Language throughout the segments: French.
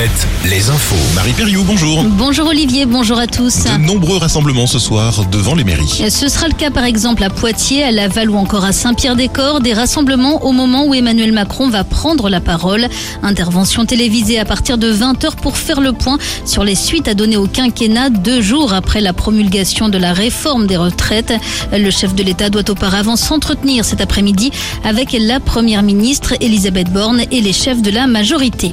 Alouette, les infos. Marie Perriou, bonjour. Bonjour Olivier, bonjour à tous. De nombreux rassemblements ce soir devant les mairies. Ce sera le cas par exemple à Poitiers, à Laval ou encore à Saint-Pierre-des-Corps, des rassemblements au moment où Emmanuel Macron va prendre la parole. Intervention télévisée à partir de 20h pour faire le point sur les suites à donner au quinquennat deux jours après la promulgation de la réforme des retraites. Le chef de l'État doit auparavant s'entretenir cet après-midi avec la première ministre Elisabeth Borne et les chefs de la majorité.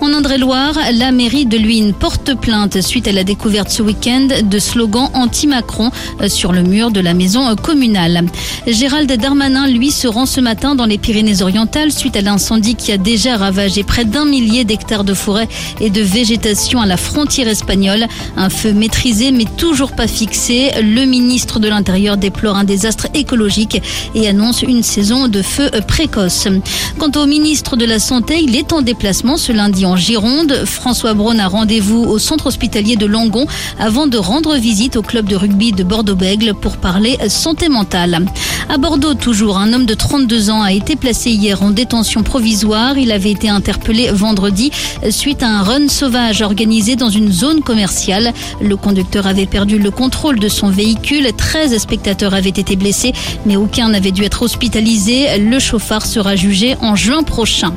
En Indre-et-Loire, la mairie de Luynes porte plainte suite à la découverte ce week-end de slogans anti-Macron sur le mur de la maison communale. Gérald Darmanin, lui, se rend ce matin dans les Pyrénées-Orientales suite à l'incendie qui a déjà ravagé près d'un millier d'hectares de forêt et de végétation à la frontière espagnole. Un feu maîtrisé mais toujours pas fixé. Le ministre de l'Intérieur déplore un désastre écologique et annonce une saison de feu précoce. Quant au ministre de la Santé, il est en déplacement ce lundi en Gironde. François Braun a rendez-vous au centre hospitalier de Langon avant de rendre visite au club de rugby de Bordeaux-Bègle pour parler santé mentale. À Bordeaux, toujours, un homme de 32 ans a été placé hier en détention provisoire. Il avait été interpellé vendredi suite à un run sauvage organisé dans une zone commerciale. Le conducteur avait perdu le contrôle de son véhicule. 13 spectateurs avaient été blessés, mais aucun n'avait dû être hospitalisé. Le chauffard sera jugé en juin prochain.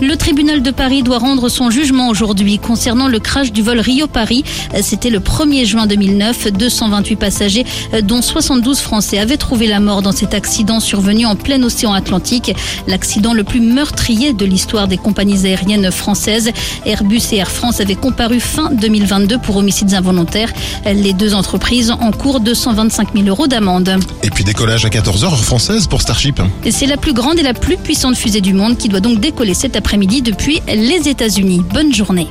Le tribunal de Paris doit rendre son jugement aujourd'hui concernant le crash du vol Rio-Paris. C'était le 1er juin 2009. 228 passagers, dont 72 Français, avaient trouvé la mort dans cet accident survenu en plein océan Atlantique. L'accident le plus meurtrier de l'histoire des compagnies aériennes françaises. Airbus et Air France avaient comparu fin 2022 pour homicides involontaires. Les deux entreprises encourent 225 000 euros d'amende. Et puis décollage à 14h heure française pour Starship. C'est la plus grande et la plus puissante fusée du monde qui doit donc décoller cet depuis les États-Unis. Bonne journée.